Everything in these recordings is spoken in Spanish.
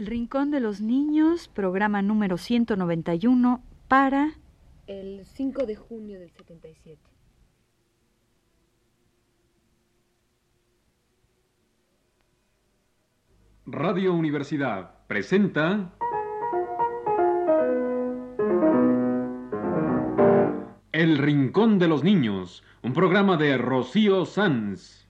El Rincón de los Niños, programa número 191 para... El 5 de junio del 77. Radio Universidad presenta El Rincón de los Niños, un programa de Rocío Sanz.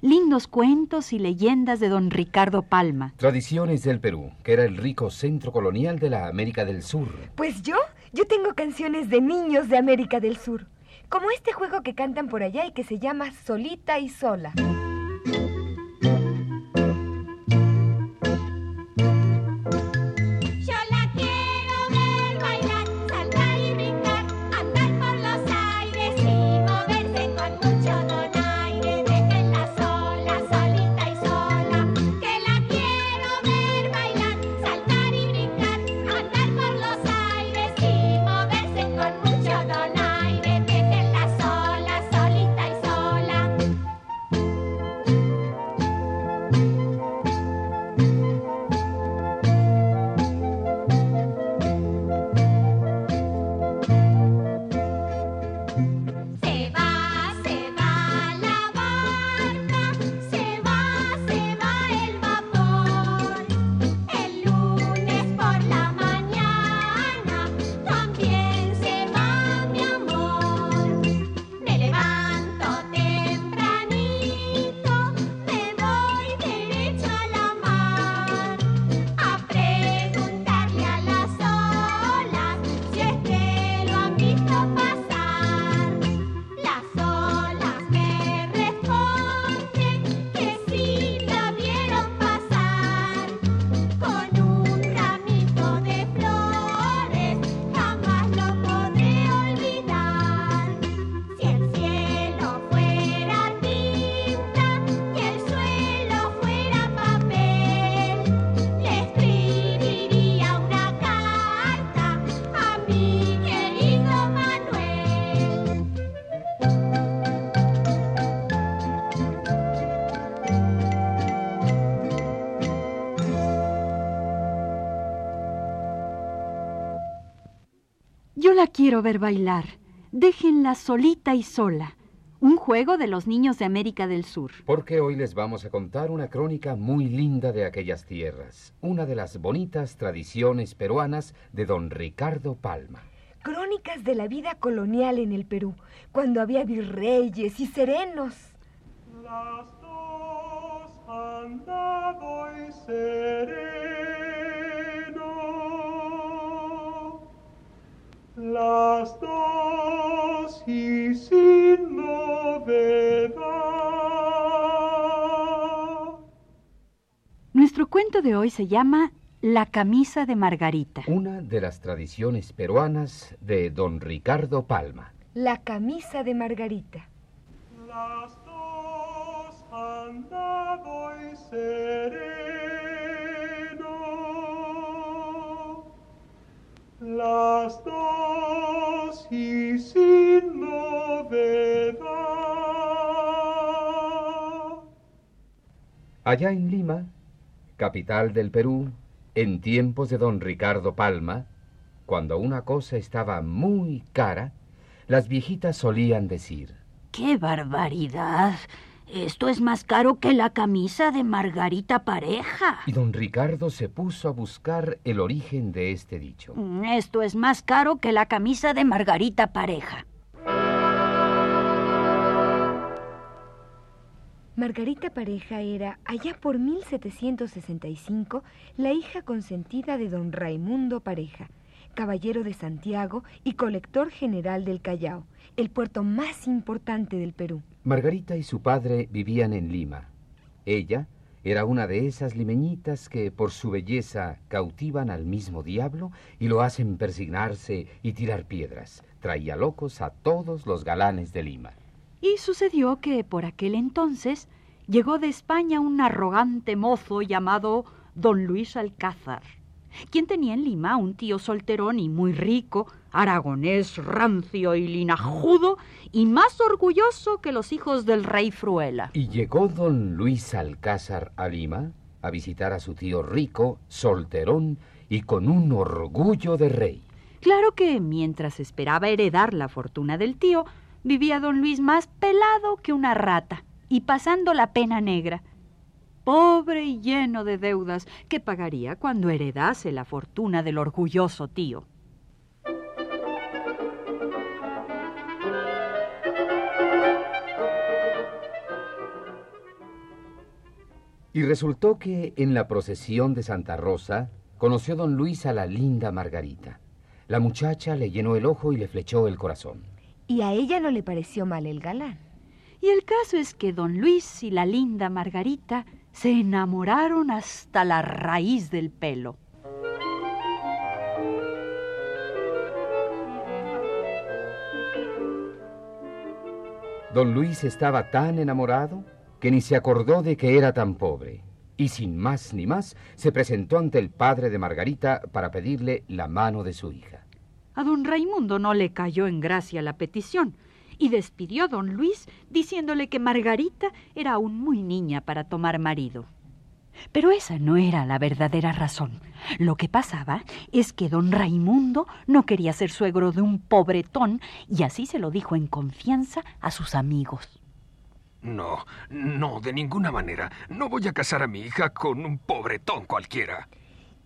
lindos cuentos y leyendas de don Ricardo Palma. Tradiciones del Perú, que era el rico centro colonial de la América del Sur. Pues yo, yo tengo canciones de niños de América del Sur. Como este juego que cantan por allá y que se llama Solita y Sola. La quiero ver bailar. Déjenla solita y sola. Un juego de los niños de América del Sur. Porque hoy les vamos a contar una crónica muy linda de aquellas tierras, una de las bonitas tradiciones peruanas de don Ricardo Palma. Crónicas de la vida colonial en el Perú, cuando había virreyes y serenos. Las dos han dado y sereno. Las dos y sin novedad. Nuestro cuento de hoy se llama La camisa de Margarita. Una de las tradiciones peruanas de don Ricardo Palma. La camisa de Margarita. Las dos han dado y sereno. Las dos y sin novedad. Allá en Lima, capital del Perú, en tiempos de don Ricardo Palma, cuando una cosa estaba muy cara, las viejitas solían decir, ¡Qué barbaridad! Esto es más caro que la camisa de Margarita Pareja. y don Ricardo se puso a buscar el origen de este dicho. Mm, Esto es más caro que la camisa de Margarita Pareja. Margarita Pareja era, allá por 1765, la hija consentida de don Raimundo Pareja, caballero de Santiago y colector general del Callao, el puerto más importante del Perú. Margarita y su padre vivían en Lima. Ella era una de esas limeñitas que por su belleza cautivan al mismo diablo y lo hacen persignarse y tirar piedras. Traía locos a todos los galanes de Lima. Y sucedió que por aquel entonces llegó de España un arrogante mozo llamado don Luis Alcázar, quien tenía en Lima un tío solterón y muy rico, aragonés, rancio y linajudo, y más orgulloso que los hijos del rey Fruela. Y llegó don Luis Alcázar a Lima a visitar a su tío rico, solterón y con un orgullo de rey. Claro que mientras esperaba heredar la fortuna del tío, vivía don Luis más pelado que una rata y pasando la pena negra. Pobre y lleno de deudas que pagaría cuando heredase la fortuna del orgulloso tío. Y resultó que en la procesión de Santa Rosa conoció don Luis a la linda Margarita. La muchacha le llenó el ojo y le flechó el corazón. Y a ella no le pareció mal el galán. Y el caso es que don Luis y la linda Margarita se enamoraron hasta la raíz del pelo. Don Luis estaba tan enamorado que ni se acordó de que era tan pobre. Y sin más ni más, se presentó ante el padre de Margarita para pedirle la mano de su hija. A don Raimundo no le cayó en gracia la petición y despidió a don Luis diciéndole que Margarita era aún muy niña para tomar marido. Pero esa no era la verdadera razón. Lo que pasaba es que don Raimundo no quería ser suegro de un pobretón y así se lo dijo en confianza a sus amigos. No, no, de ninguna manera. No voy a casar a mi hija con un pobretón cualquiera.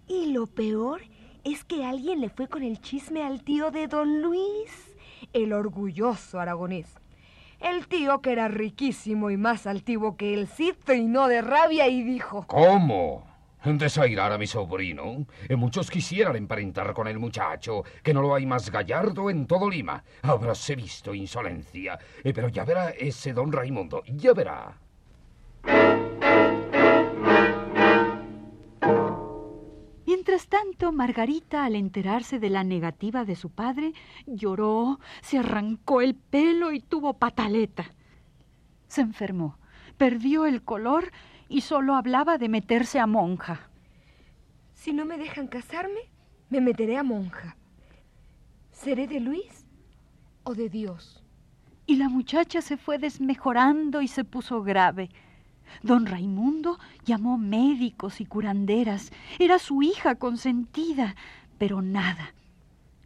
Y lo peor es que alguien le fue con el chisme al tío de don Luis, el orgulloso aragonés. El tío, que era riquísimo y más altivo que el Cid, trinó de rabia y dijo... ¿Cómo? ¿Desairar a mi sobrino? Eh, Muchos quisieran emparentar con el muchacho, que no lo hay más gallardo en todo Lima. Habráse visto insolencia. Eh, Pero ya verá ese don Raimundo, ya verá. Mientras tanto, Margarita, al enterarse de la negativa de su padre, lloró, se arrancó el pelo y tuvo pataleta. Se enfermó, perdió el color y solo hablaba de meterse a monja. Si no me dejan casarme, me meteré a monja. ¿Seré de Luis o de Dios? Y la muchacha se fue desmejorando y se puso grave. Don Raimundo llamó médicos y curanderas. Era su hija consentida, pero nada.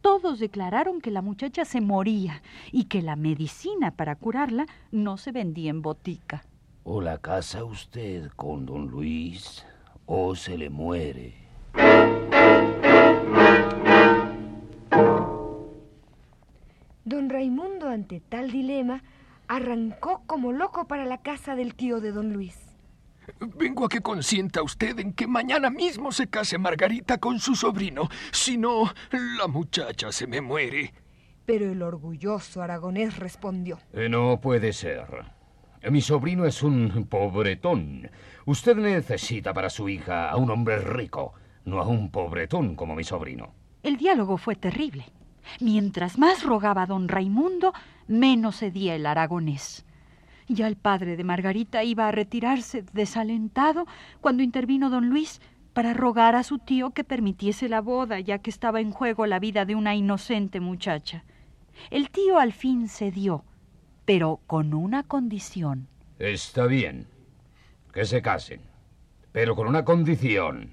Todos declararon que la muchacha se moría y que la medicina para curarla no se vendía en botica. O la casa usted con don Luis o se le muere. Don Raimundo, ante tal dilema, arrancó como loco para la casa del tío de don Luis. Vengo a que consienta usted en que mañana mismo se case Margarita con su sobrino. Si no, la muchacha se me muere. Pero el orgulloso aragonés respondió. Eh, No puede ser. Mi sobrino es un pobretón. Usted necesita para su hija a un hombre rico, no a un pobretón como mi sobrino. El diálogo fue terrible. Mientras más rogaba don Raimundo, menos cedía el aragonés. Ya el padre de Margarita iba a retirarse desalentado cuando intervino don Luis para rogar a su tío que permitiese la boda, ya que estaba en juego la vida de una inocente muchacha. El tío al fin cedió, pero con una condición. Está bien. Que se casen. Pero con una condición.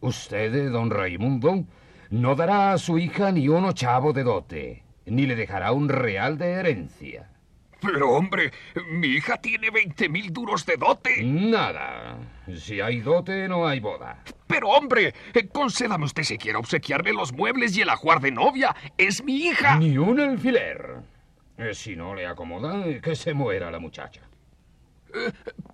Usted, don Raimundo, no dará a su hija ni un ochavo de dote, ni le dejará un real de herencia. Pero hombre, mi hija tiene veinte mil duros de dote. Nada. Si hay dote, no hay boda. Pero hombre, concédame usted si quiere obsequiarme los muebles y el ajuar de novia. Es mi hija. Ni un alfiler. Eh, Si no le acomoda, que se muera la muchacha.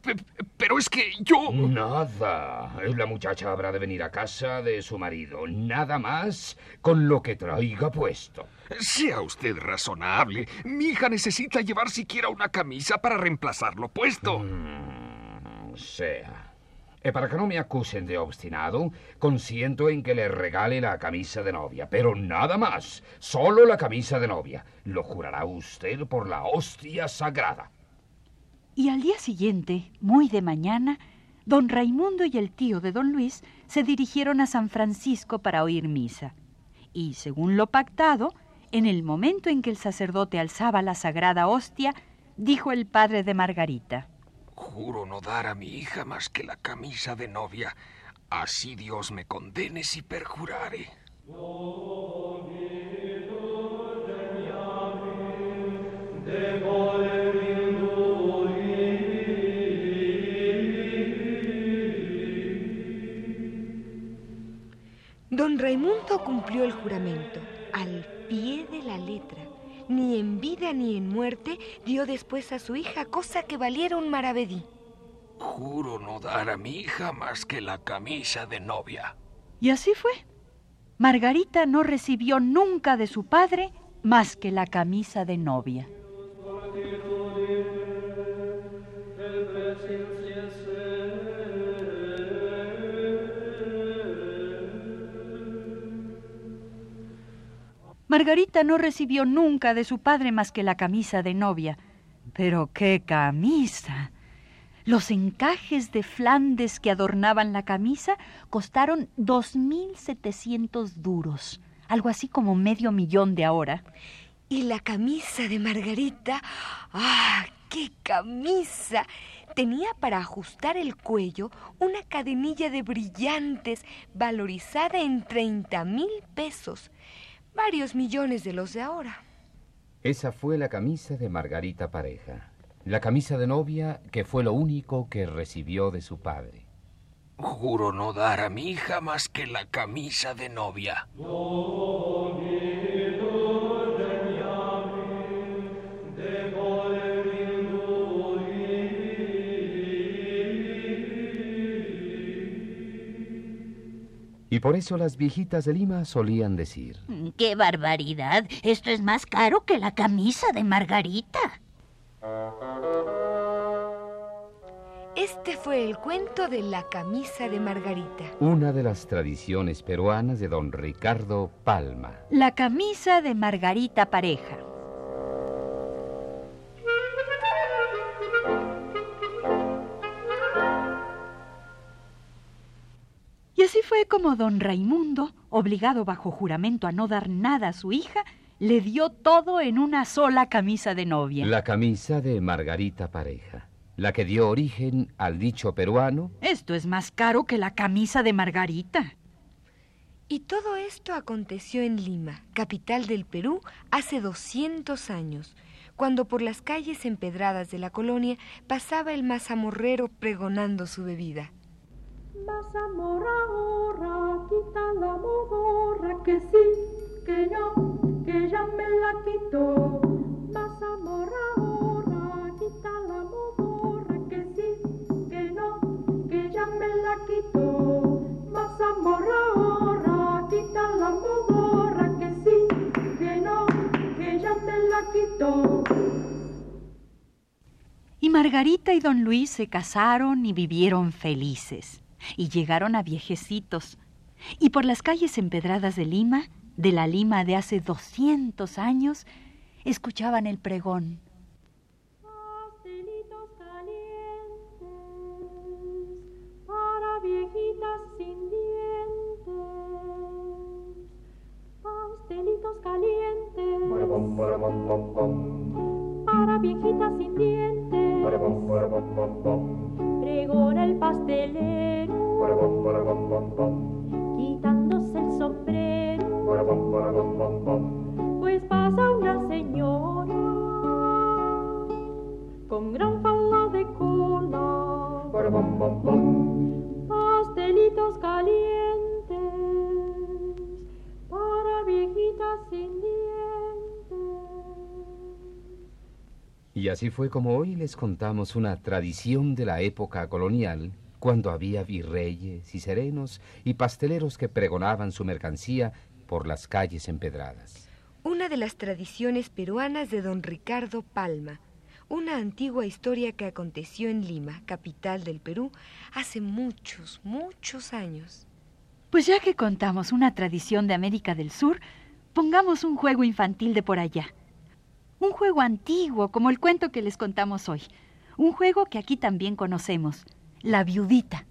Pe- pero es que yo... Nada. La muchacha habrá de venir a casa de su marido. Nada más con lo que traiga puesto. Sea usted razonable. Mi hija necesita llevar siquiera una camisa para reemplazar lo puesto. Mm, sea. Eh, para que no me acusen de obstinado, consiento en que le regale la camisa de novia, pero nada más. Solo la camisa de novia. Lo jurará usted por la hostia sagrada. Y al día siguiente, muy de mañana, don Raimundo y el tío de don Luis se dirigieron a San Francisco para oír misa. Y, según lo pactado, en el momento en que el sacerdote alzaba la sagrada hostia, dijo el padre de Margarita. Juro no dar a mi hija más que la camisa de novia. Así Dios me condene si perjurare. Don Raimundo cumplió el juramento al pie de la letra. Ni en vida ni en muerte dio después a su hija cosa que valiera un maravedí. Juro no dar a mi hija más que la camisa de novia. Y así fue. Margarita no recibió nunca de su padre más que la camisa de novia. Margarita no recibió nunca de su padre más que la camisa de novia. Pero qué camisa. Los encajes de Flandes que adornaban la camisa costaron 2.700 duros, algo así como medio millón de ahora. Y la camisa de Margarita, ¡ah, qué camisa! Tenía para ajustar el cuello una cadenilla de brillantes valorizada en 30 mil pesos, varios millones de los de ahora. Esa fue la camisa de Margarita Pareja. La camisa de novia que fue lo único que recibió de su padre. Juro no dar a mi hija más que la camisa de novia. Y por eso las viejitas de Lima solían decir, ¡Qué barbaridad! Esto es más caro que la camisa de Margarita. Este fue el cuento de la camisa de Margarita. una de las tradiciones peruanas de don Ricardo Palma. La camisa de Margarita Pareja. Fue como don Raimundo, obligado bajo juramento a no dar nada a su hija, le dio todo en una sola camisa de novia. La camisa de Margarita Pareja, la que dio origen al dicho peruano, Esto es más caro que la camisa de Margarita. Y todo esto aconteció en Lima, capital del Perú, hace 200 años, cuando por las calles empedradas de la colonia pasaba el mazamorrero pregonando su bebida. Mazamorra, ahorra, quita la modorra, que sí, que no, que ya me la quitó. Mazamorra, ahorra, quita la modorra, que sí, que no, que ya me la quitó. Mazamorra, ahorra, quita la modorra, que sí, que no, que ya me la quitó. Y Margarita y don Luis se casaron y vivieron felices. Y llegaron a viejecitos. Y por las calles empedradas de Lima, de la Lima de hace 200 años, escuchaban el pregón. Pastelitos calientes para viejitas sin dientes. Pastelitos calientes para viejitas sin dientes. Pregona el pastelero quitándose el sombrero. Pues pasa una señora con gran falda de cola. Pastelitos calientes para viejitas sin dientes. Y así fue como hoy les contamos una tradición de la época colonial, cuando había virreyes y serenos y pasteleros que pregonaban su mercancía por las calles empedradas. Una de las tradiciones peruanas de don Ricardo Palma, una antigua historia que aconteció en Lima, capital del Perú, hace muchos, muchos años. Pues ya que contamos una tradición de América del Sur, pongamos un juego infantil de por allá. Un juego antiguo, como el cuento que les contamos hoy. Un juego que aquí también conocemos, la viudita.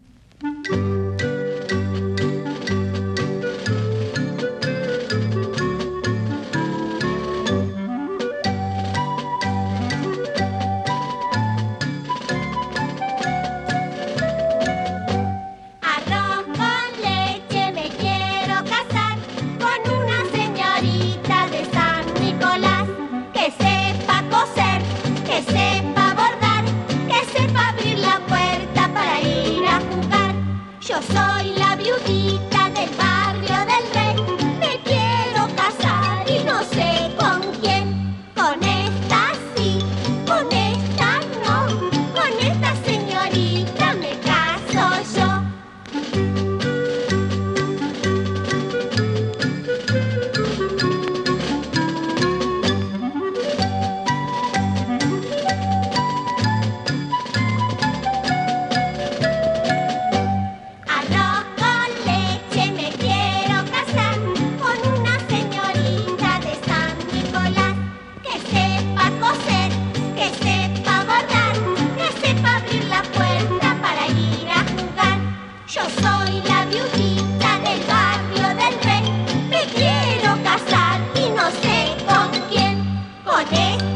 Con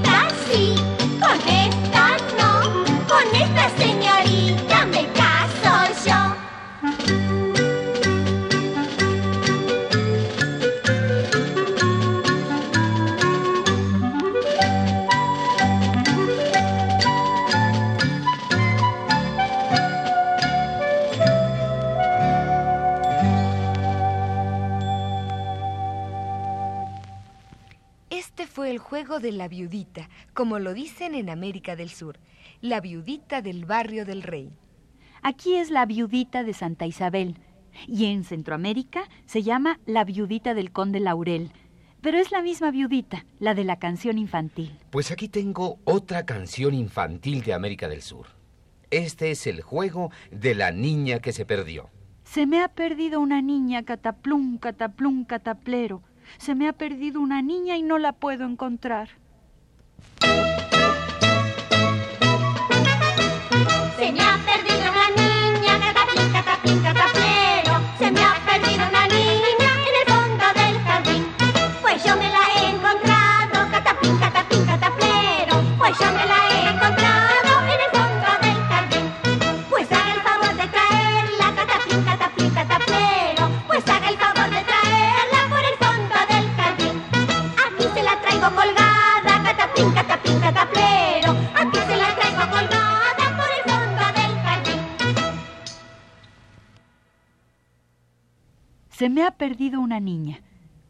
la viudita, como lo dicen en América del Sur, la viudita del barrio del rey. Aquí es la viudita de Santa Isabel y en Centroamérica se llama la viudita del conde Laurel. Pero es la misma viudita, la de la canción infantil. Pues aquí tengo otra canción infantil de América del Sur. Este es el juego de la niña que se perdió. Se me ha perdido una niña, cataplum, cataplum, cataplero. Se me ha perdido una niña y no la puedo encontrar. Yo me la he encontrado, catapín, catapín, cataplero. Pues yo me la he encontrado Se me ha perdido una niña.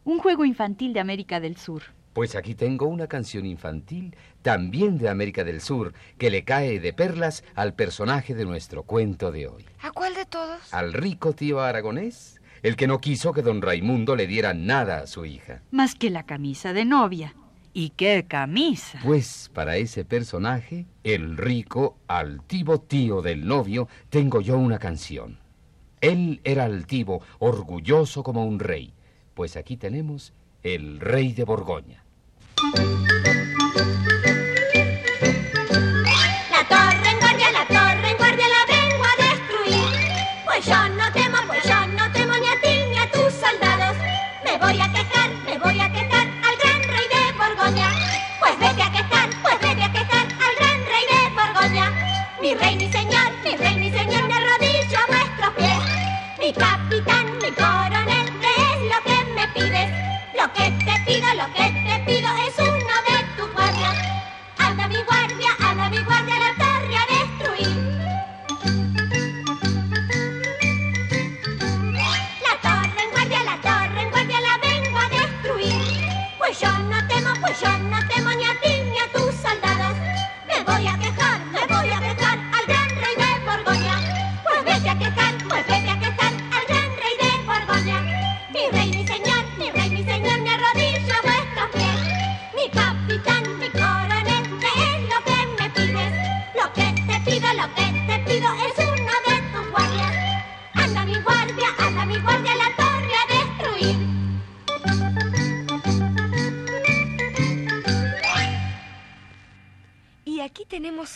Un juego infantil de América del Sur. Pues aquí tengo una canción infantil, también de América del Sur, que le cae de perlas al personaje de nuestro cuento de hoy. ¿A cuál de todos? Al rico tío aragonés, el que no quiso que don Raimundo le diera nada a su hija. Más que la camisa de novia. ¿Y qué camisa? Pues para ese personaje, el rico, altivo tío del novio, tengo yo una canción. Él era altivo, orgulloso como un rey. Pues aquí tenemos el rey de Borgoña.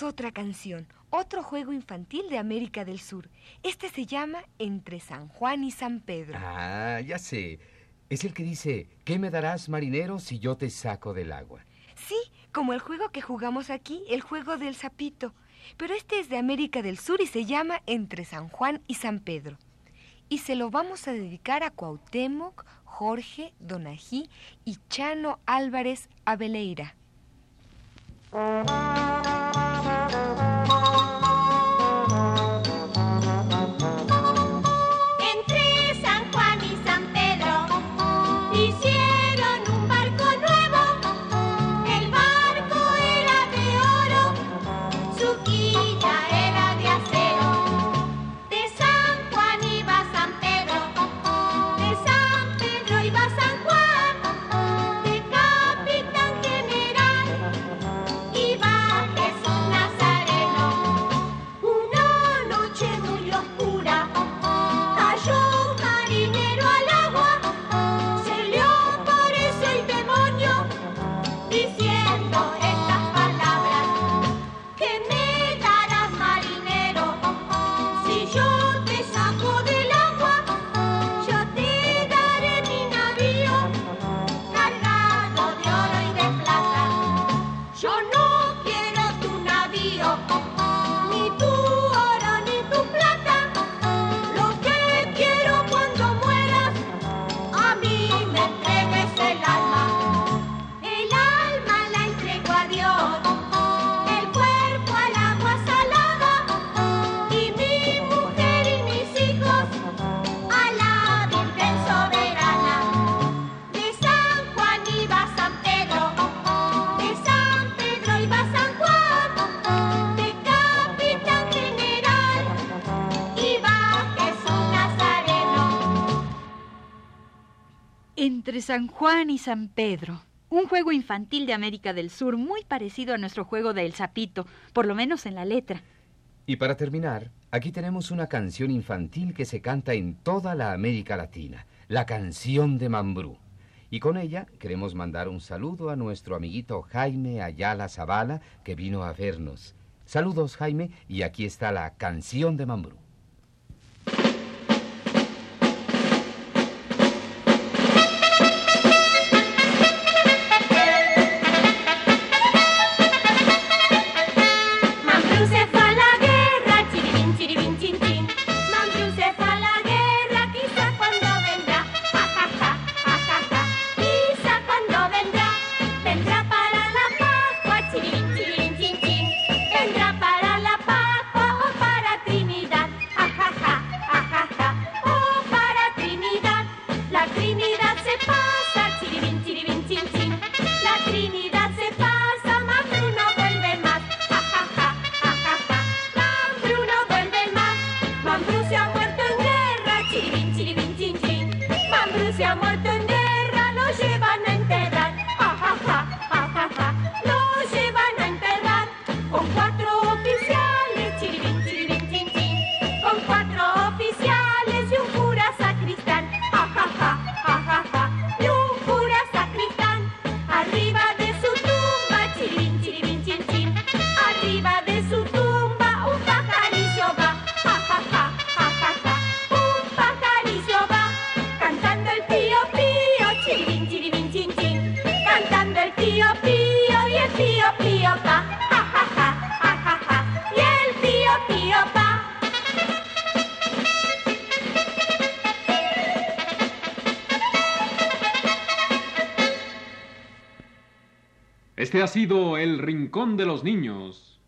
otra canción, otro juego infantil de América del Sur. Este se llama Entre San Juan y San Pedro. Ah, ya sé. Es el que dice, ¿qué me darás, marinero, si yo te saco del agua? Sí, como el juego que jugamos aquí, el juego del sapito. Pero este es de América del Sur y se llama Entre San Juan y San Pedro. Y se lo vamos a dedicar a Cuauhtémoc, Jorge, Donají y Chano Álvarez Aveleira. entre San Juan y San Pedro. Un juego infantil de América del Sur muy parecido a nuestro juego del de sapito, por lo menos en la letra. Y para terminar, aquí tenemos una canción infantil que se canta en toda la América Latina, la canción de Mambrú. Y con ella queremos mandar un saludo a nuestro amiguito Jaime Ayala Zavala, que vino a vernos. Saludos Jaime, y aquí está la canción de Mambrú.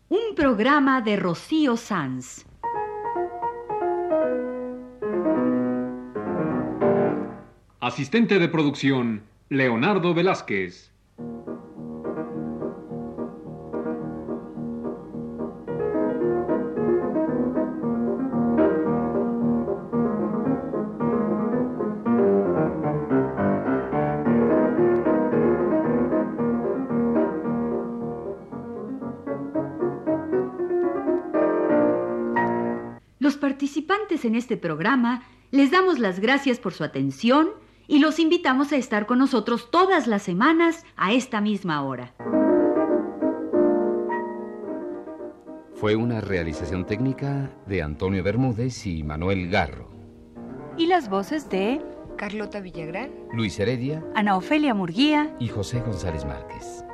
Un programa de Rocío Sanz. Asistente de producción, Leonardo Velázquez. en este programa, les damos las gracias por su atención y los invitamos a estar con nosotros todas las semanas a esta misma hora. Fue una realización técnica de Antonio Bermúdez y Manuel Garro. Y las voces de Carlota Villagrán, Luis Heredia, Ana Ofelia Murguía y José González Márquez.